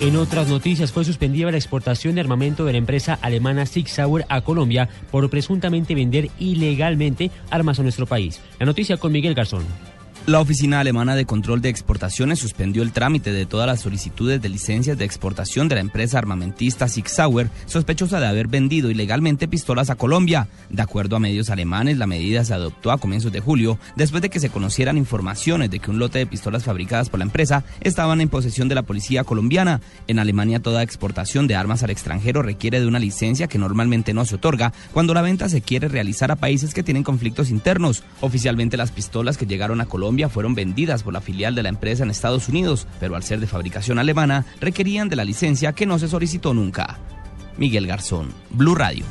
En otras noticias, fue suspendida la exportación de armamento de la empresa alemana Sig Sauer a Colombia por presuntamente vender ilegalmente armas a nuestro país. La noticia con Miguel Garzón. La Oficina Alemana de Control de Exportaciones suspendió el trámite de todas las solicitudes de licencias de exportación de la empresa armamentista Sig Sauer, sospechosa de haber vendido ilegalmente pistolas a Colombia. De acuerdo a medios alemanes, la medida se adoptó a comienzos de julio, después de que se conocieran informaciones de que un lote de pistolas fabricadas por la empresa estaban en posesión de la policía colombiana. En Alemania, toda exportación de armas al extranjero requiere de una licencia que normalmente no se otorga cuando la venta se quiere realizar a países que tienen conflictos internos. Oficialmente, las pistolas que llegaron a Colombia fueron vendidas por la filial de la empresa en Estados Unidos, pero al ser de fabricación alemana requerían de la licencia que no se solicitó nunca. Miguel Garzón, Blue Radio.